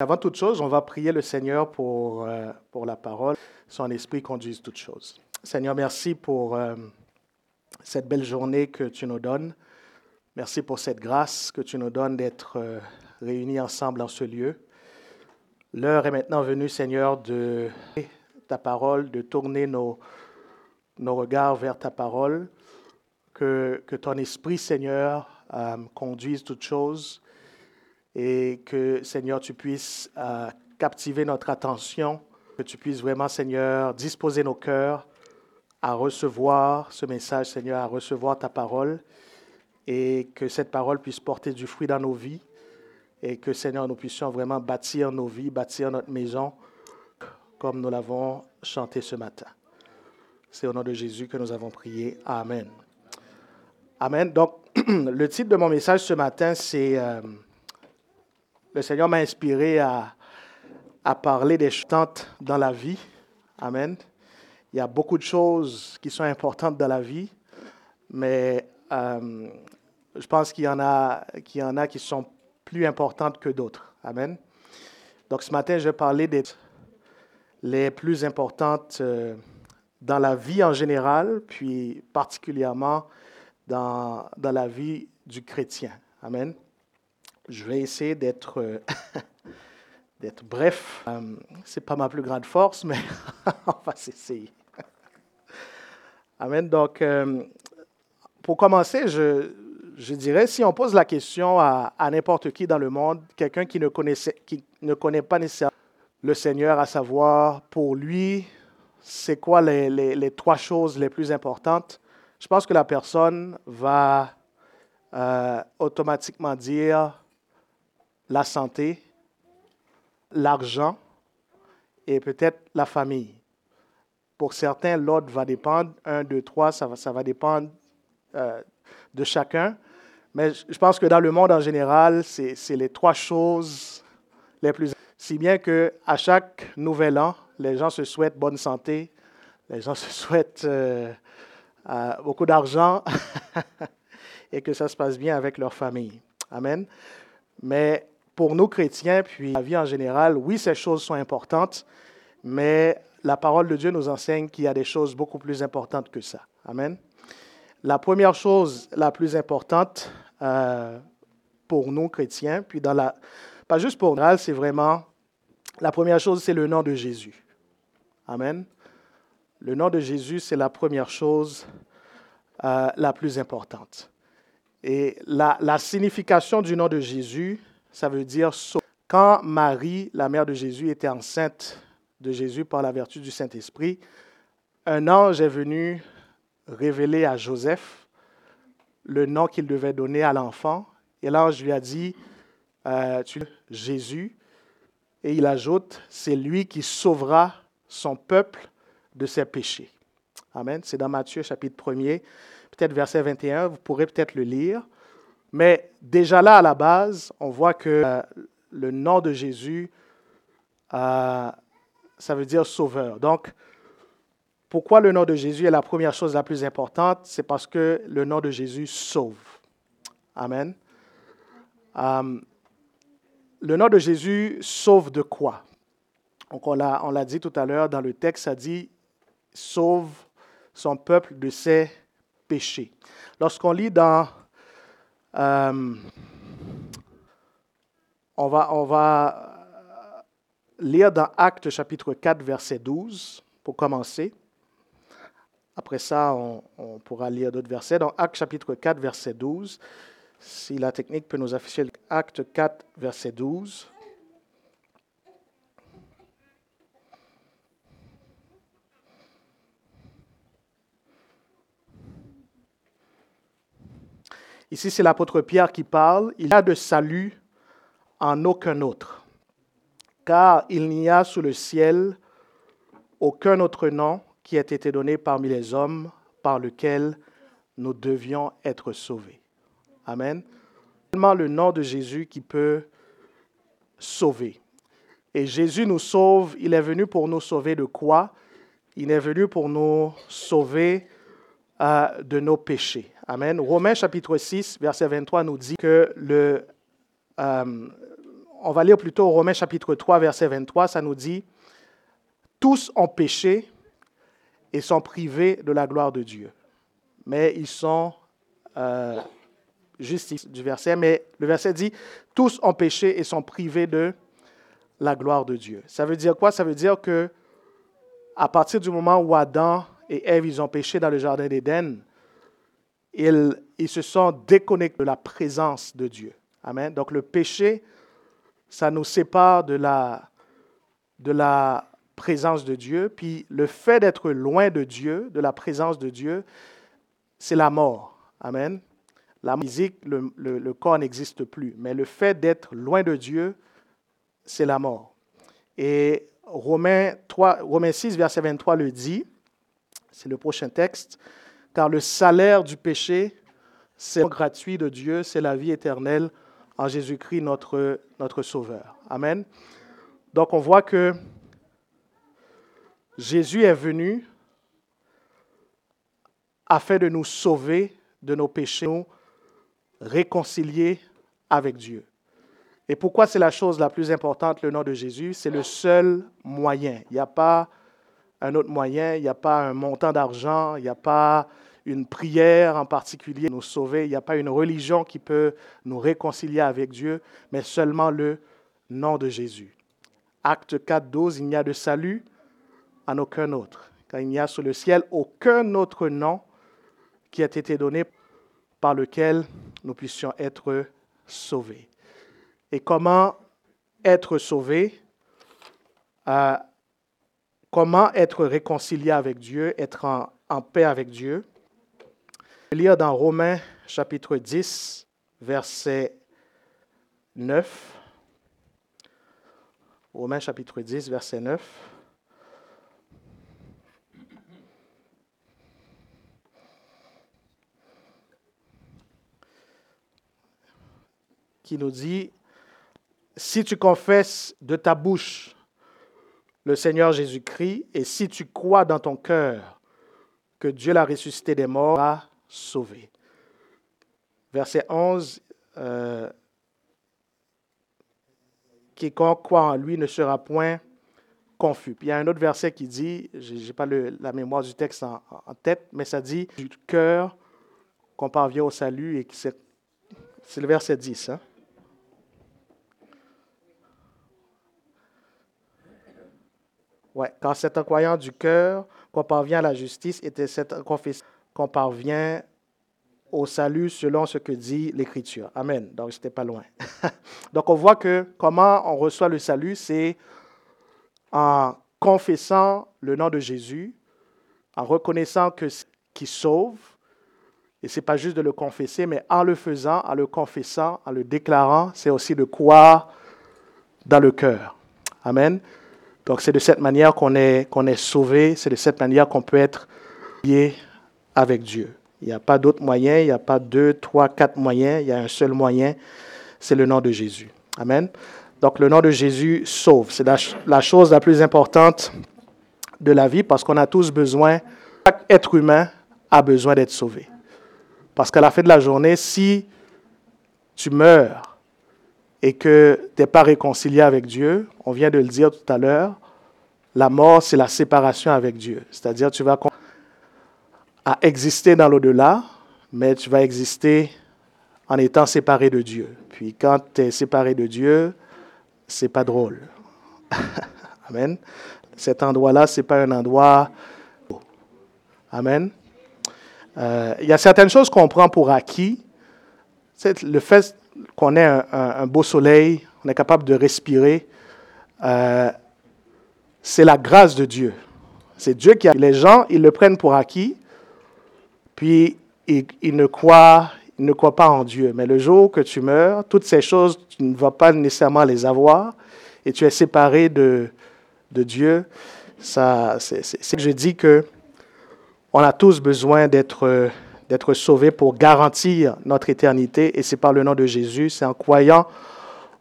Avant toute chose, on va prier le Seigneur pour, euh, pour la parole. Son esprit conduise toutes choses. Seigneur, merci pour euh, cette belle journée que tu nous donnes. Merci pour cette grâce que tu nous donnes d'être euh, réunis ensemble en ce lieu. L'heure est maintenant venue, Seigneur, de ta parole, de tourner nos, nos regards vers ta parole. Que, que ton esprit, Seigneur, conduise toutes choses et que, Seigneur, tu puisses euh, captiver notre attention, que tu puisses vraiment, Seigneur, disposer nos cœurs à recevoir ce message, Seigneur, à recevoir ta parole, et que cette parole puisse porter du fruit dans nos vies, et que, Seigneur, nous puissions vraiment bâtir nos vies, bâtir notre maison, comme nous l'avons chanté ce matin. C'est au nom de Jésus que nous avons prié. Amen. Amen. Donc, le titre de mon message ce matin, c'est... Euh, le Seigneur m'a inspiré à, parler des choses dans la vie. Amen. Il y a beaucoup de choses qui sont importantes dans la vie, mais euh, je pense qu'il y, en a, qu'il y en a qui sont plus importantes que d'autres. Amen. Donc ce matin, je vais parler des les plus importantes euh, dans la vie en général, puis particulièrement dans, dans la vie du chrétien. Amen. Je vais essayer d'être euh, d'être bref. Euh, Ce n'est pas ma plus grande force, mais on va s'essayer. Amen. Donc, euh, pour commencer, je, dirais, si on pose la question à, n'importe qui dans le monde, quelqu'un qui ne, connaît pas nécessairement le Seigneur, à savoir pour lui, c'est quoi les, trois choses les plus importantes, je pense que la personne va automatiquement dire la santé, l'argent et peut-être la famille. Pour certains, l'ordre va dépendre, un, deux, trois, ça va, ça va dépendre euh, de chacun. Mais je pense que dans le monde en général, c'est les trois choses les plus... Si bien qu'à chaque nouvel an, les gens se souhaitent bonne santé, les gens se souhaitent euh, euh, beaucoup d'argent et que ça se passe bien avec leur famille. Amen. Mais pour nous chrétiens, puis la vie en général, oui, ces choses sont importantes, mais la parole de Dieu nous enseigne qu'il y a des choses beaucoup plus importantes que ça. Amen. La première chose la plus importante euh, pour nous chrétiens, puis dans la, pas juste pour nous, c'est vraiment, la première chose, c'est le nom de Jésus. Amen. Le nom de Jésus, c'est la première chose euh, la plus importante. Et la, la signification du nom de Jésus, ça veut dire Quand Marie, la mère de Jésus, était enceinte de Jésus par la vertu du Saint-Esprit, un ange est venu révéler à Joseph le nom qu'il devait donner à l'enfant. Et l'ange lui a dit, euh, tu Jésus. Et il ajoute, c'est lui qui sauvera son peuple de ses péchés. Amen. C'est dans Matthieu chapitre 1er, peut-être verset 21, vous pourrez peut-être le lire. Mais déjà là, à la base, on voit que euh, le nom de Jésus, euh, ça veut dire sauveur. Donc, pourquoi le nom de Jésus est la première chose la plus importante? C'est parce que le nom de Jésus sauve. Amen. Euh, le nom de Jésus sauve de quoi? Donc, on l'a dit tout à l'heure dans le texte, ça dit sauve son peuple de ses péchés. Lorsqu'on lit dans euh, on, va, va lire dans Actes chapitre 4, verset 12, pour commencer. Après ça, on, on pourra lire d'autres versets. Dans Actes chapitre 4, verset 12, si la technique peut nous afficher Acte 4, verset 12. Ici, c'est l'apôtre Pierre qui parle. Il n'y a de salut en aucun autre, car il n'y a sous le ciel aucun autre nom qui ait été donné parmi les hommes par lequel nous devions être sauvés. Amen. Seulement le nom de Jésus qui peut sauver. Et Jésus nous sauve. Il est venu pour nous sauver de quoi? Il est venu pour nous sauver euh, de nos péchés. Amen. Romains chapitre 6, verset 23 nous dit que le, euh, on va lire plutôt Romains chapitre 3, verset 23, ça nous dit, Tous ont péché et sont privés de la gloire de Dieu. Mais ils sont euh, justifiés du verset, mais le verset dit, Tous ont péché et sont privés de la gloire de Dieu. Ça veut dire quoi? Ça veut dire que à partir du moment où Adam et Ève, ils ont péché dans le jardin d'Éden, ils, se sont déconnectés de la présence de Dieu. Amen. Donc le péché, ça nous sépare de la, de la présence de Dieu. Puis le fait d'être loin de Dieu, de la présence de Dieu, c'est la mort. Amen. La physique, le, le, corps n'existe plus. Mais le fait d'être loin de Dieu, c'est la mort. Et Romains, 3, Romains 6, verset 23 le dit, c'est le prochain texte, car le salaire du péché, c'est gratuit de Dieu, c'est la vie éternelle en Jésus-Christ, notre, notre Sauveur. Amen. Donc on voit que Jésus est venu afin de nous sauver de nos péchés, nous réconcilier avec Dieu. Et pourquoi c'est la chose la plus importante, le nom de Jésus? C'est le seul moyen. Il n'y a pas un autre moyen, il n'y a pas un montant d'argent, il n'y a pas une prière en particulier nous sauver. Il n'y a pas une religion qui peut nous réconcilier avec Dieu, mais seulement le nom de Jésus. Acte 4, 12, il n'y a de salut en aucun autre, car il n'y a sous le ciel aucun autre nom qui a été donné par lequel nous puissions être sauvés. Et comment être sauvés? Euh, Comment être réconcilié avec Dieu, être en, paix avec Dieu lire dans Romains chapitre 10, verset 9. Romains chapitre 10, verset 9. qui nous dit, si tu confesses de ta bouche le Seigneur Jésus-Christ et si tu crois dans ton cœur que Dieu l'a ressuscité des morts, sauvé. Verset 11, euh, quiconque croit en lui ne sera point confus. Puis il y a un autre verset qui dit, je n'ai pas la mémoire du texte en, tête, mais ça dit du cœur qu'on parvient au salut et c'est le verset 10. Hein? Ouais, quand c'est en croyant du cœur qu'on parvient à la justice et cette confession qu'on parvient au salut selon ce que dit l'Écriture. Amen. Donc, n'étais pas loin. Donc, on voit que comment on reçoit le salut, c'est en confessant le nom de Jésus, en reconnaissant que qui sauve, et ce n'est pas juste de le confesser, mais en le faisant, en le confessant, en le déclarant, c'est aussi de croire dans le cœur. Amen. Donc c'est de cette manière qu'on est, qu'on est sauvé, c'est de cette manière qu'on peut être lié avec Dieu. Il n'y a pas d'autre moyen, il n'y a pas deux, trois, quatre moyens, il y a un seul moyen, c'est le nom de Jésus. Amen. Donc le nom de Jésus sauve. C'est la, chose la plus importante de la vie parce qu'on a tous besoin, chaque être humain a besoin d'être sauvé. Parce qu'à la fin de la journée, si tu meurs et que tu n'es pas réconcilié avec Dieu, on vient de le dire tout à l'heure, la mort, c'est la séparation avec Dieu. C'est-à-dire, tu vas à exister dans l'au-delà, mais tu vas exister en étant séparé de Dieu. Puis quand tu es séparé de Dieu, c'est pas drôle. Amen. Cet endroit-là, c'est pas un endroit. Amen. Euh, il y a certaines choses qu'on prend pour acquis. C'est le fait qu'on ait un, beau soleil, on est capable de respirer, euh, c'est la grâce de Dieu. C'est Dieu qui a. Les gens, ils le prennent pour acquis, puis il, ne croit, ne croit pas en Dieu. Mais le jour que tu meurs, toutes ces choses, tu ne vas pas nécessairement les avoir et tu es séparé de, de Dieu. Ça, c'est, c'est, je dis que on a tous besoin d'être, d'être sauvés pour garantir notre éternité et c'est par le nom de Jésus, c'est en croyant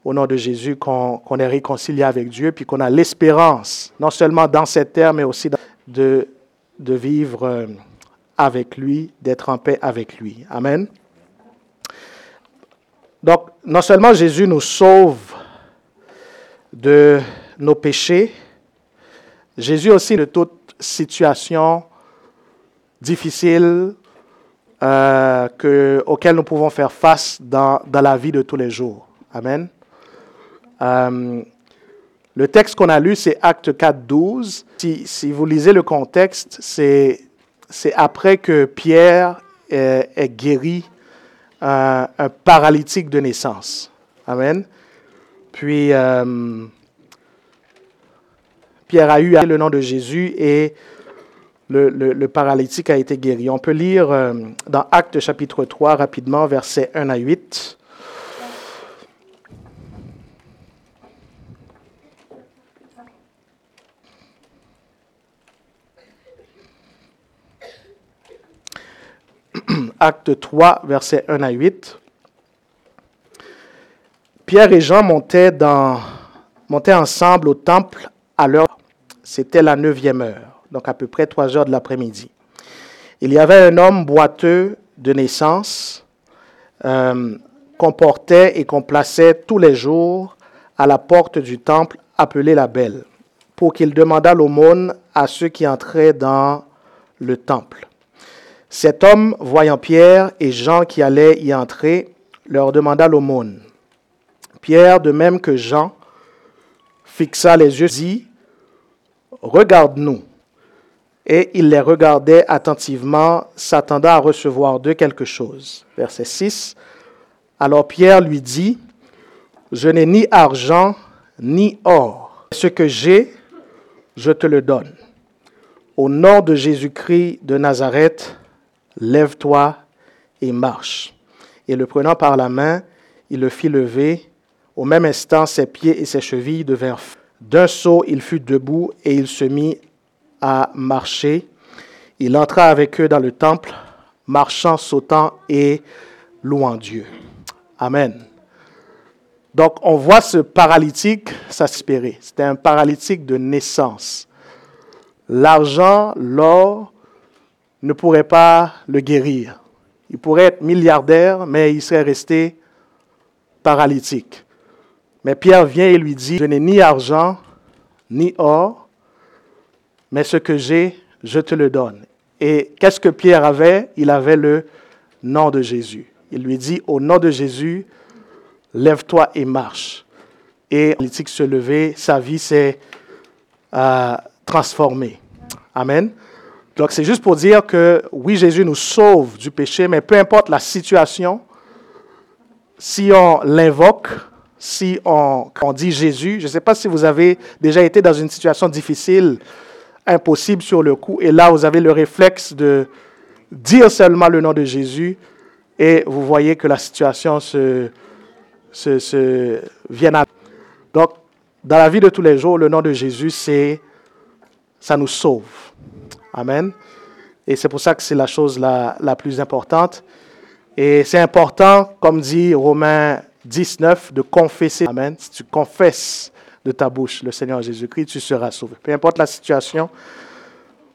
au nom de Jésus qu'on, est réconcilié avec Dieu puis qu'on a l'espérance, non seulement dans cette terre, mais aussi de, de vivre euh, avec lui, d'être en paix avec lui. Amen. Donc, non seulement Jésus nous sauve de nos péchés. Jésus aussi de toute situation difficile euh, nous pouvons faire face dans, dans, la vie de tous les jours. Amen. Euh, le texte qu'on a lu, c'est Acte 4, 12. Si, vous lisez le contexte, c'est après que Pierre ait guéri un, un, paralytique de naissance. Amen. Puis, euh, Pierre a eu le nom de Jésus et le, le, paralytique a été guéri. On peut lire euh, dans Actes chapitre 3 rapidement, versets 1 à 8. Acte 3, versets 1 à 8. Pierre et Jean montaient, ensemble au temple à l'heure, c'était la neuvième heure, donc à peu près trois heures de l'après-midi. Il y avait un homme boiteux de naissance euh, qu'on portait et qu'on plaçait tous les jours à la porte du temple appelé la Belle, pour qu'il demandât l'aumône à ceux qui entraient dans le temple. Cet homme, voyant Pierre et Jean qui allaient y entrer, leur demanda l'aumône. Pierre, de même que Jean, fixa les yeux, dit, Regarde-nous. Et il les regardait attentivement, s'attendant à recevoir d'eux quelque chose. Verset 6. Alors Pierre lui dit, Je n'ai ni argent ni or. Ce que j'ai, je te le donne. Au nom de Jésus-Christ de Nazareth, lève-toi et marche. Et le prenant par la main, il le fit lever au même instant, ses pieds et ses chevilles devinrent d'un saut, il fut debout et il se mit à marcher. Il entra avec eux dans le temple, marchant, sautant et louant Dieu. Amen. Donc, on voit ce paralytique s'aspirer. C'était un paralytique de naissance. L'argent, l'or, ne pourrait pas le guérir. Il pourrait être milliardaire, mais il serait resté paralytique. Mais Pierre vient et lui dit, je n'ai ni argent, ni or, mais ce que j'ai, je te le donne. Et qu'est-ce que Pierre avait? Il avait le nom de Jésus. Il lui dit, au nom de Jésus, lève-toi et marche. Et politique se lever, sa vie s'est euh, transformée. Amen. Donc c'est juste pour dire que oui, Jésus nous sauve du péché, mais peu importe la situation, si on l'invoque, si on, dit Jésus. Je ne sais pas si vous avez déjà été dans une situation difficile, impossible sur le coup, et là vous avez le réflexe de dire seulement le nom de Jésus, et vous voyez que la situation se, se, se vient à... Donc, dans la vie de tous les jours, le nom de Jésus, c'est ça nous sauve. Amen. Et c'est pour ça que c'est la chose la, plus importante. Et c'est important, comme dit Romains 19 de confesser. Amen. Si tu confesses de ta bouche le Seigneur Jésus-Christ, tu seras sauvé. Peu importe la situation,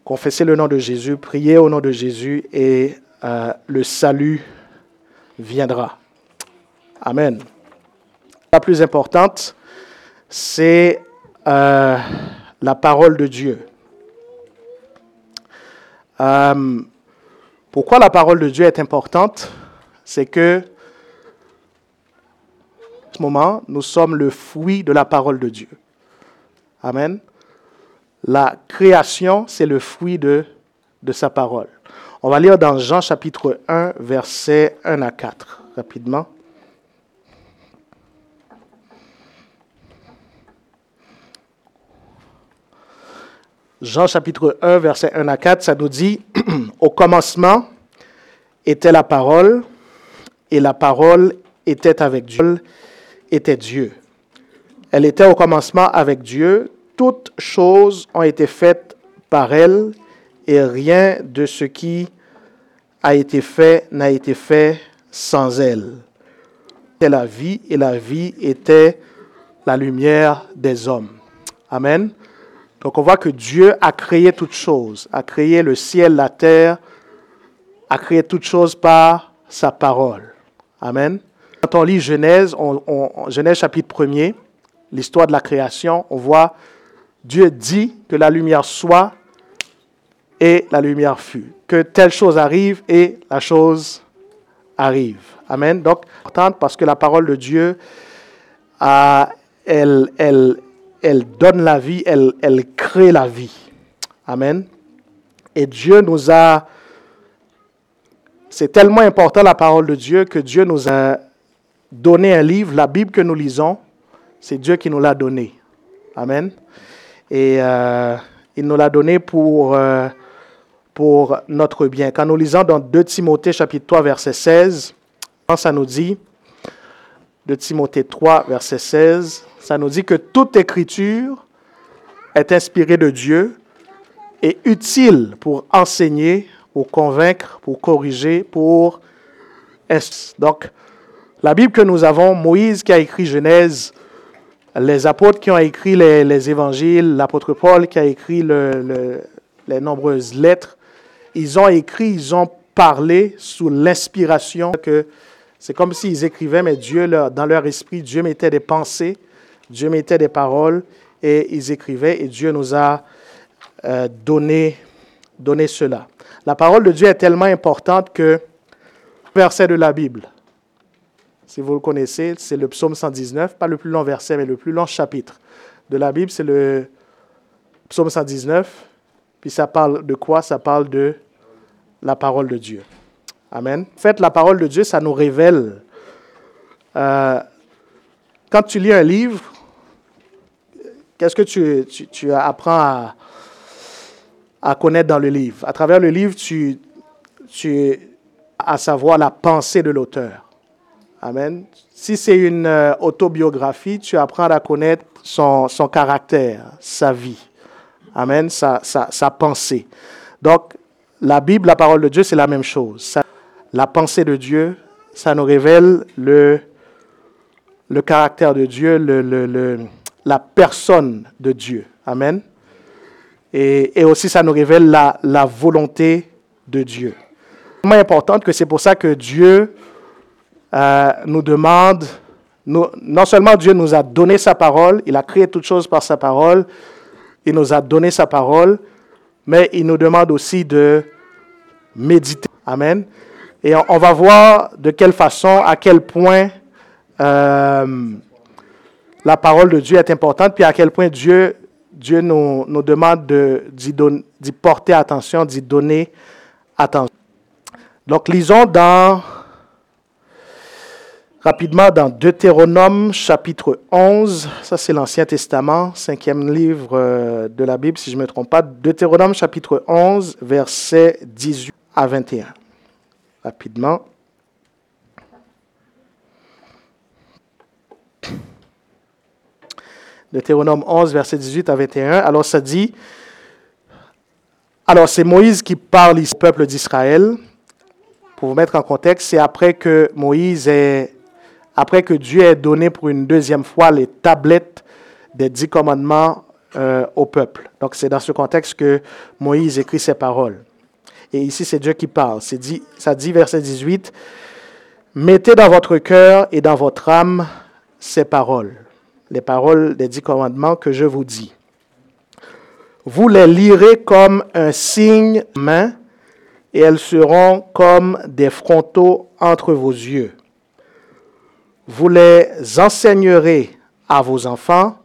confessez le nom de Jésus, priez au nom de Jésus et euh, le salut viendra. Amen. La plus importante, c'est euh, la parole de Dieu. Euh, pourquoi la parole de Dieu est importante? C'est que ce moment, nous sommes le fruit de la parole de Dieu. Amen. La création, c'est le fruit de, de sa parole. On va lire dans Jean chapitre 1, versets 1 à 4, rapidement. Jean chapitre 1, verset 1 à 4, ça nous dit, Au commencement était la parole, et la parole était avec Dieu, était Dieu. Elle était au commencement avec Dieu. Toutes choses ont été faites par elle et rien de ce qui a été fait n'a été fait sans elle. C'était la vie et la vie était la lumière des hommes. Amen. Donc on voit que Dieu a créé toutes choses, a créé le ciel, la terre, a créé toutes choses par sa parole. Amen. Quand on lit Genèse, Genèse chapitre 1er, l'histoire de la création, on voit Dieu dit que la lumière soit et la lumière fut. Que telle chose arrive et la chose arrive. Amen. Donc, importante parce que la parole de Dieu, elle, elle, elle donne la vie, elle, crée la vie. Amen. Et Dieu nous a... C'est tellement important la parole de Dieu que Dieu nous a donné un livre, la Bible que nous lisons, c'est Dieu qui nous l'a donné. Amen. Et euh, il nous l'a donné pour, euh, pour notre bien. Quand nous lisons dans 2 Timothée chapitre 3 verset 16, ça nous dit, 2 Timothée 3 verset 16, ça nous dit que toute écriture est inspirée de Dieu et utile pour enseigner, pour convaincre, pour corriger, pour... Donc, la Bible que nous avons, Moïse qui a écrit Genèse, les apôtres qui ont écrit les, évangiles, l'apôtre Paul qui a écrit les nombreuses lettres, ils ont écrit, ils ont parlé sous l'inspiration que c'est comme s'ils écrivaient, mais Dieu, dans leur esprit, Dieu mettait des pensées, Dieu mettait des paroles et ils écrivaient et Dieu nous a euh, donné, donné cela. La parole de Dieu est tellement importante que verset de la Bible, si vous le connaissez, c'est le psaume 119, pas le plus long verset, mais le plus long chapitre de la Bible, c'est le psaume 119. Puis ça parle de quoi? Ça parle de la parole de Dieu. Amen. En fait, la parole de Dieu, ça nous révèle. Euh, quand tu lis un livre, qu'est-ce que tu, tu, apprends à, à, connaître dans le livre? À travers le livre, tu, tu à savoir la pensée de l'auteur. Amen. Si c'est une euh, autobiographie, tu apprends à connaître son, son caractère, sa vie. Amen, sa, sa, sa, pensée. Donc, la Bible, la parole de Dieu, c'est la même chose. la pensée de Dieu, ça nous révèle le, le caractère de Dieu, le, le, la personne de Dieu. Amen. Et, aussi, ça nous révèle la, volonté de Dieu. C'est tellement important que c'est pour ça que Dieu euh, nous demande, non seulement Dieu nous a donné sa parole, il a créé toutes choses par sa parole, il nous a donné sa parole, mais il nous demande aussi de méditer. Amen. Et on, va voir de quelle façon, à quel point euh, la parole de Dieu est importante, puis à quel point Dieu, Dieu nous, nous demande d'y porter attention, d'y donner attention. Donc lisons dans Rapidement, dans Deutéronome chapitre 11, ça c'est l'Ancien Testament, cinquième livre euh, de la Bible, si je ne me trompe pas, Deutéronome chapitre 11, versets 18 à 21. Rapidement. Deutéronome 11, versets 18 à 21. Alors ça dit, alors c'est Moïse qui parle au peuple d'Israël. Pour vous mettre en contexte, c'est après que Moïse est après que Dieu ait donné pour une deuxième fois les tablettes des dix commandements euh, au peuple. Donc c'est dans ce contexte que Moïse écrit ces paroles. Et ici, c'est Dieu qui parle. Dit, ça dit, verset 18, Mettez dans votre cœur et dans votre âme ces paroles, les paroles des dix commandements que je vous dis. Vous les lirez comme un signe main et elles seront comme des frontaux entre vos yeux. Vous les enseignerez à vos enfants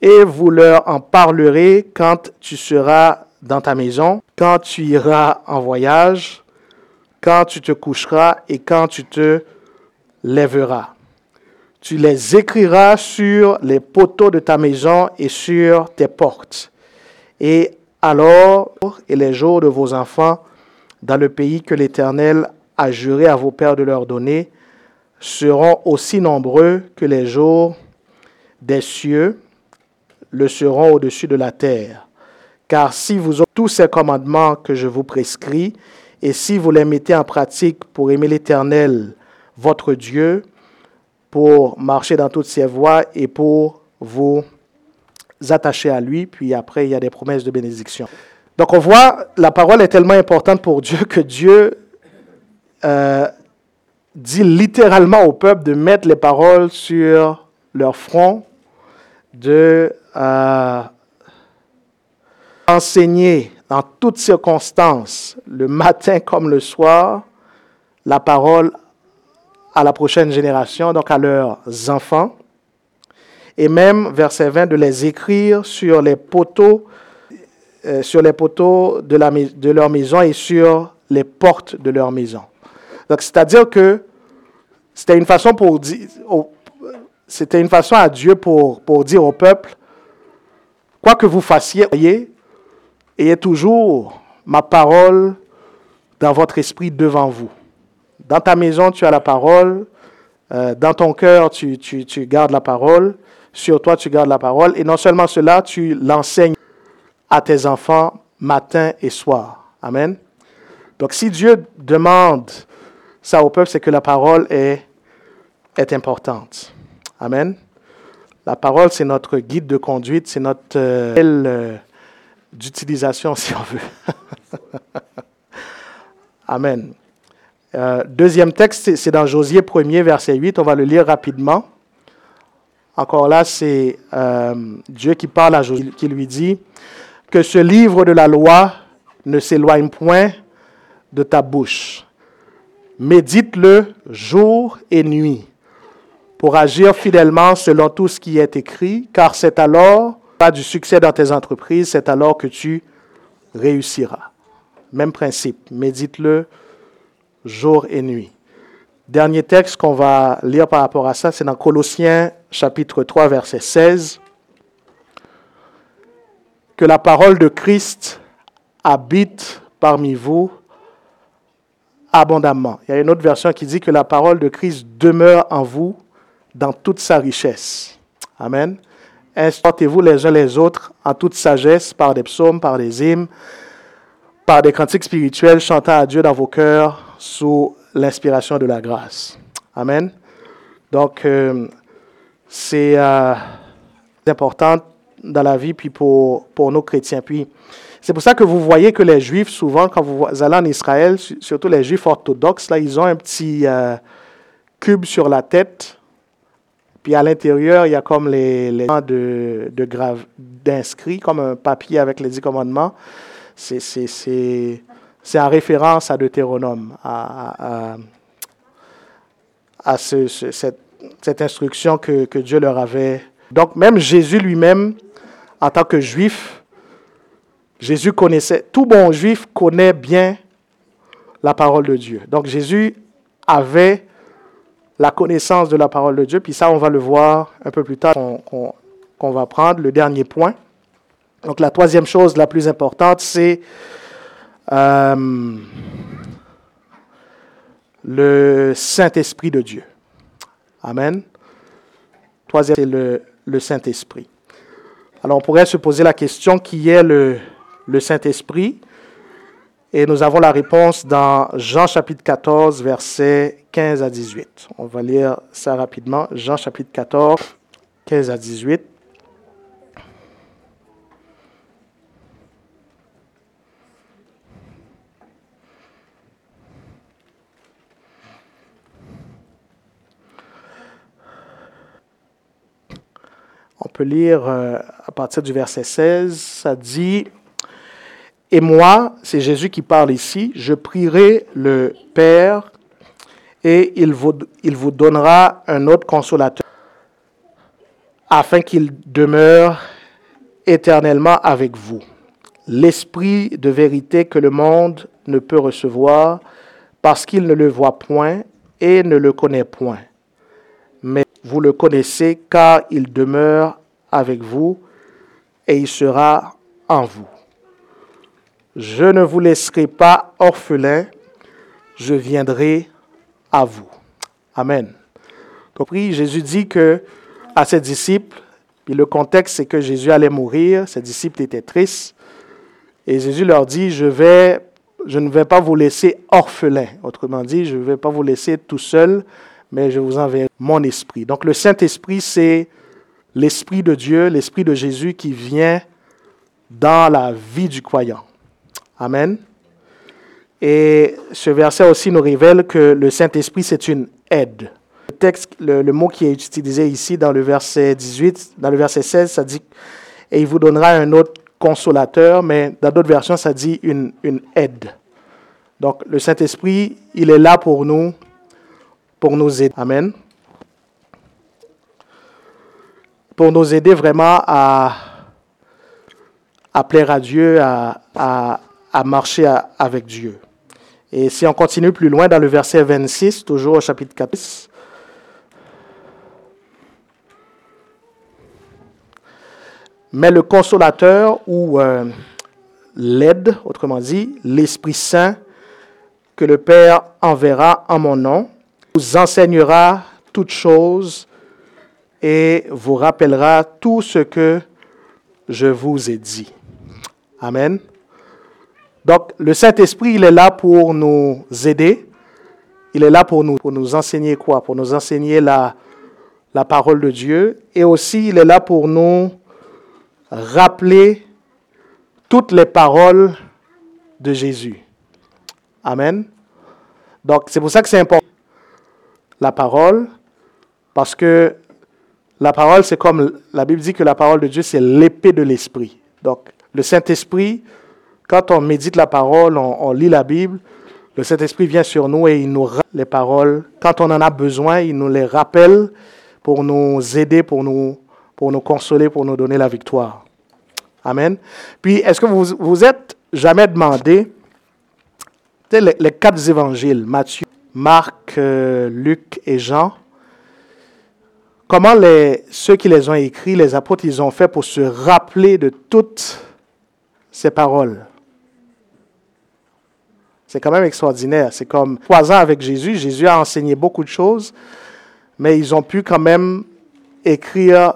et vous leur en parlerez quand tu seras dans ta maison, quand tu iras en voyage, quand tu te coucheras et quand tu te lèveras. Tu les écriras sur les poteaux de ta maison et sur tes portes. Et alors, et les jours de vos enfants, dans le pays que l'Éternel a juré à vos pères de leur donner, seront aussi nombreux que les jours des cieux le seront au-dessus de la terre. Car si vous avez tous ces commandements que je vous prescris, et si vous les mettez en pratique pour aimer l'Éternel, votre Dieu, pour marcher dans toutes ses voies et pour vous attacher à lui, puis après il y a des promesses de bénédiction. Donc on voit, la parole est tellement importante pour Dieu que Dieu euh, dit littéralement au peuple de mettre les paroles sur leur front de euh, enseigner en toutes circonstances, le matin comme le soir, la parole à la prochaine génération, donc à leurs enfants. Et même, verset 20, de les écrire sur les poteaux, euh, sur les poteaux de, leur maison et sur les portes de leur maison. Donc, c'est-à-dire que c'était une façon pour dire, c'était une façon à Dieu pour, pour dire au peuple, quoi que vous fassiez, ayez toujours ma parole dans votre esprit devant vous. Dans ta maison, tu as la parole. Euh, dans ton cœur, tu, tu, tu, gardes la parole. Sur toi, tu gardes la parole. Et non seulement cela, tu l'enseignes à tes enfants matin et soir. Amen. Donc si Dieu demande ça au peuple, c'est que la parole est, est importante. Amen. La parole, c'est notre guide de conduite, c'est notre euh, euh d'utilisation, si on veut. Amen. Euh, deuxième texte, c'est dans Josué 1er, verset 8. On va le lire rapidement. Encore là, c'est euh, Dieu qui parle à Josué, qui lui dit que ce livre de la loi ne s'éloigne point de ta bouche. Médite-le jour et nuit pour agir fidèlement selon tout ce qui est écrit, car c'est alors pas du succès dans tes entreprises, c'est alors que tu réussiras. Même principe, médite-le jour et nuit. Dernier texte qu'on va lire par rapport à ça, c'est dans Colossiens chapitre 3, verset 16. Que la parole de Christ habite parmi vous abondamment. Il y a une autre version qui dit que la parole de Christ demeure en vous dans toute sa richesse. Amen. Instructez-vous les uns les autres en toute sagesse par des psaumes, par des hymnes, par des cantiques spirituels, chantant à Dieu dans vos cœurs sous l'inspiration de la grâce. Amen. Donc, euh, c'est euh, important dans la vie, puis pour, pour nos chrétiens. Puis, c'est pour ça que vous voyez que les Juifs, souvent, quand vous allez en Israël, surtout les Juifs orthodoxes, là, ils ont un petit euh, cube sur la tête. Puis à l'intérieur, il y a comme les, les de, de d'inscrits, comme un papier avec les dix commandements c'est en référence à Deutéronome, à, cette, instruction que, que, Dieu leur avait. Donc même Jésus lui-même, en tant que juif, Jésus connaissait, tout bon juif connaît bien la parole de Dieu. Donc Jésus avait la connaissance de la parole de Dieu, puis ça on va le voir un peu plus tard qu'on va prendre, le dernier point. Donc la troisième chose la plus importante, c'est euh, le Saint-Esprit de Dieu. Amen. Troisième, c'est le, Saint-Esprit. Alors on pourrait se poser la question qui est le, le Saint-Esprit? Et nous avons la réponse dans Jean chapitre 14, versets 15 à 18. On va lire ça rapidement. Jean chapitre 14, 15 à 18. Peut lire euh, à partir du verset 16, ça dit, Et moi, c'est Jésus qui parle ici, je prierai le Père et il vous, il vous donnera un autre consolateur afin qu'il demeure éternellement avec vous. L'esprit de vérité que le monde ne peut recevoir parce qu'il ne le voit point et ne le connaît point mais vous le connaissez car il demeure avec vous et il sera en vous. Je ne vous laisserai pas orphelin, je viendrai à vous. Amen. Compris, Jésus dit que à ses disciples, puis le contexte c'est que Jésus allait mourir, ses disciples étaient tristes, et Jésus leur dit, je vais, je ne vais pas vous laisser orphelin. Autrement dit, je ne vais pas vous laisser tout seul, mais je vous enverrai mon esprit. Donc le Saint-Esprit, c'est l'Esprit de Dieu, l'Esprit de Jésus qui vient dans la vie du croyant. Amen. Et ce verset aussi nous révèle que le Saint-Esprit, c'est une aide. Le texte le, mot qui est utilisé ici dans le verset 18, dans le verset 16, ça dit et il vous donnera un autre consolateur, mais dans d'autres versions, ça dit une, une aide. Donc, le Saint-Esprit, il est là pour nous, pour nous aider. Amen. Pour nous aider vraiment à, à plaire à Dieu, à, à, marcher avec Dieu. Et si on continue plus loin dans le verset 26, toujours au chapitre 4, Mais le consolateur ou euh, l'aide, autrement dit, l'Esprit Saint que le Père enverra en mon nom, vous enseignera toutes choses et vous rappellera tout ce que je vous ai dit. Amen. Donc, le Saint-Esprit, il est là pour nous aider. Il est là pour nous, pour nous enseigner quoi? Pour nous enseigner la, la parole de Dieu. Et aussi, il est là pour nous rappeler toutes les paroles de Jésus. Amen. Donc, c'est pour ça que c'est important, la parole, parce que la parole, c'est comme la Bible dit que la parole de Dieu, c'est l'épée de l'Esprit. Donc, le Saint-Esprit, quand on médite la parole, on, lit la Bible, le Saint-Esprit vient sur nous et il nous rappelle les paroles. Quand on en a besoin, il nous les rappelle pour nous aider, pour nous, pour nous consoler, pour nous donner la victoire. Amen. Puis, est-ce que vous vous êtes jamais demandé, les, les, quatre évangiles, Matthieu, Marc, euh, Luc et Jean, comment les, ceux qui les ont écrits, les apôtres, ils ont fait pour se rappeler de toutes ces paroles? C'est quand même extraordinaire. C'est comme trois ans avec Jésus. Jésus a enseigné beaucoup de choses, mais ils ont pu quand même écrire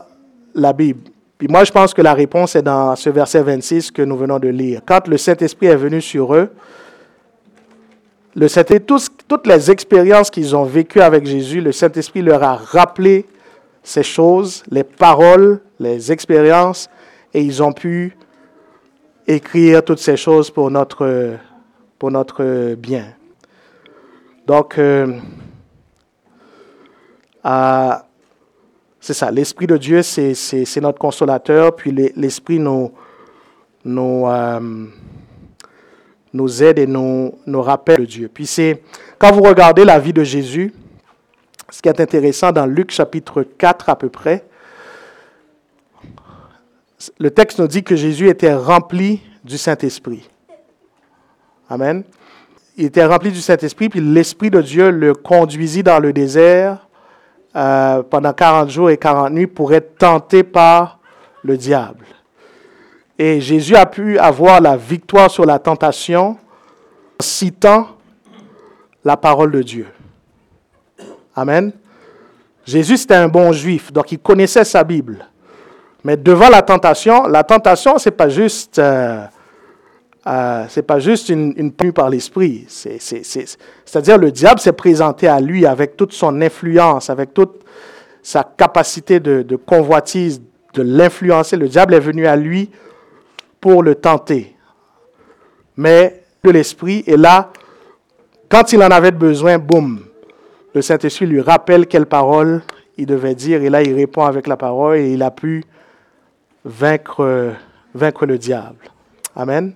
la Bible. Puis moi, je pense que la réponse est dans ce verset 26 que nous venons de lire. Quand le Saint-Esprit est venu sur eux, le Saint toutes les expériences qu'ils ont vécues avec Jésus, le Saint-Esprit leur a rappelé ces choses, les paroles, les expériences, et ils ont pu écrire toutes ces choses pour notre, pour notre bien. Donc, euh, c'est ça, l'Esprit de Dieu, c'est notre consolateur, puis l'Esprit nous, nous, euh, nous aide et nous, nous rappelle de Dieu. Puis c'est, quand vous regardez la vie de Jésus, ce qui est intéressant dans Luc chapitre 4 à peu près, le texte nous dit que Jésus était rempli du Saint-Esprit. Amen. Il était rempli du Saint-Esprit, puis l'Esprit de Dieu le conduisit dans le désert euh, pendant 40 jours et 40 nuits pour être tenté par le diable. Et Jésus a pu avoir la victoire sur la tentation en citant la parole de Dieu. Amen. Jésus, c'était un bon juif, donc il connaissait sa Bible. Mais devant la tentation, la tentation, ce n'est pas juste... Euh, euh, c'est pas juste une, une par l'esprit. C'est-à-dire le diable s'est présenté à lui avec toute son influence, avec toute sa capacité de, de convoitise, de l'influencer. Le diable est venu à lui pour le tenter. Mais l'esprit, et là, quand il en avait besoin, boum, le Saint-Esprit lui rappelle quelle parole il devait dire, et là, il répond avec la parole, et il a pu vaincre, le diable. Amen.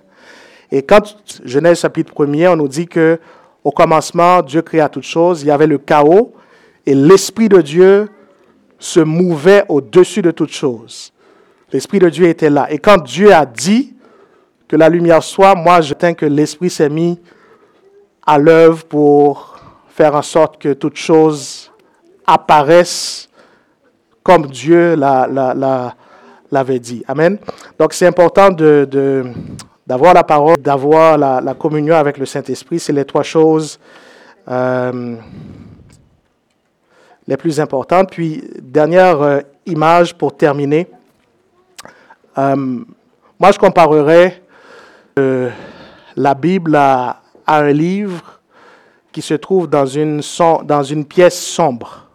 Et quand Genèse chapitre 1er, on nous dit que au commencement, Dieu créa toutes choses, il y avait le chaos et l'Esprit de Dieu se mouvait au-dessus de toutes choses. L'Esprit de Dieu était là. Et quand Dieu a dit que la lumière soit, moi je tiens que l'Esprit s'est mis à l'œuvre pour faire en sorte que toutes choses apparaissent comme Dieu l'avait dit. Amen. Donc c'est important d'avoir la parole, d'avoir la, communion avec le Saint-Esprit, c'est les trois choses euh, les plus importantes. Puis, dernière euh, image pour terminer. Euh, moi, je comparerais la Bible à, un livre qui se trouve dans une, dans une pièce sombre.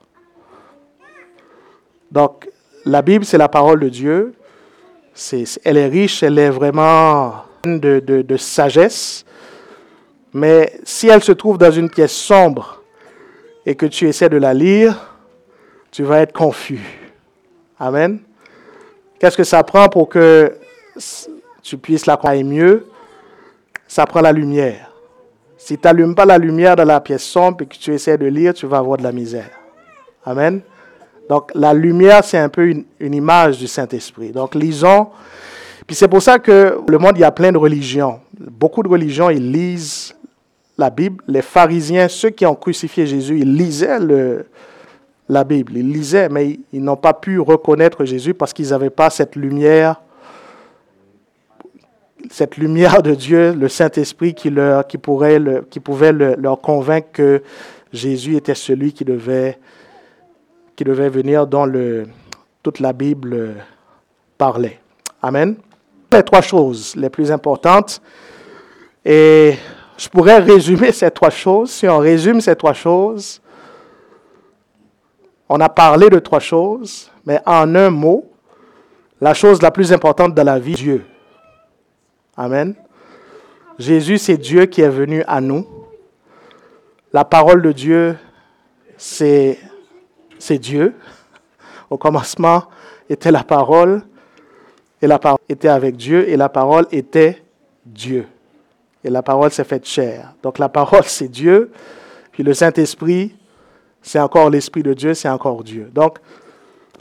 Donc, la Bible, c'est la parole de Dieu. elle est riche, elle est vraiment de, sagesse, mais si elle se trouve dans une pièce sombre et que tu essaies de la lire, tu vas être confus. Amen. Qu'est-ce que ça prend pour que tu puisses la croire mieux? Ça prend la lumière. Si tu n'allumes pas la lumière dans la pièce sombre et que tu essaies de lire, tu vas avoir de la misère. Amen. Donc la lumière, c'est un peu une, image du Saint-Esprit. Donc lisons. Puis c'est pour ça que le monde, il y a plein de religions. Beaucoup de religions, ils lisent la Bible. Les pharisiens, ceux qui ont crucifié Jésus, ils lisaient la Bible. Ils lisaient, mais ils n'ont pas pu reconnaître Jésus parce qu'ils n'avaient pas cette lumière, cette lumière de Dieu, le Saint-Esprit qui, leur, qui, pourrait qui pouvait leur convaincre que Jésus était celui qui devait, qui devait venir dont le, toute la Bible parlait. Amen. Les trois choses les plus importantes. Et je pourrais résumer ces trois choses. Si on résume ces trois choses, on a parlé de trois choses, mais en un mot, la chose la plus importante de la vie, Dieu. Amen. Jésus, c'est Dieu qui est venu à nous. La parole de Dieu, c'est, Dieu. Au commencement était la parole, et la parole était avec Dieu, et la parole était Dieu. Et la parole s'est faite chair. Donc la parole, c'est Dieu. Puis le Saint-Esprit, c'est encore l'Esprit de Dieu, c'est encore Dieu. Donc,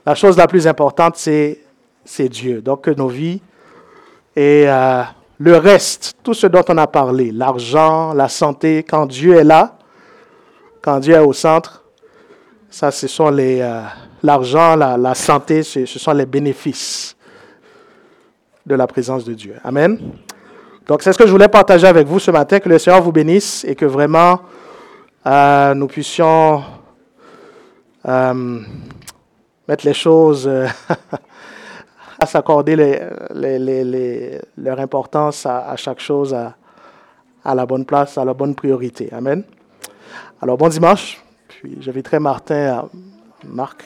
la chose la plus importante, c'est, Dieu. Donc, que nos vies et le reste, tout ce dont on a parlé, l'argent, la santé, quand Dieu est là, quand Dieu est au centre, ça, ce sont les, euh, l'argent, la, santé, ce, sont les bénéfices de la présence de Dieu. Amen. Donc, c'est ce que je voulais partager avec vous ce matin. Que le Seigneur vous bénisse et que vraiment euh, nous puissions euh, mettre les choses à s'accorder leur importance à, chaque chose à, à, la bonne place, à la bonne priorité. Amen. Alors, bon dimanche. Puis, j'inviterai Martin à Marc.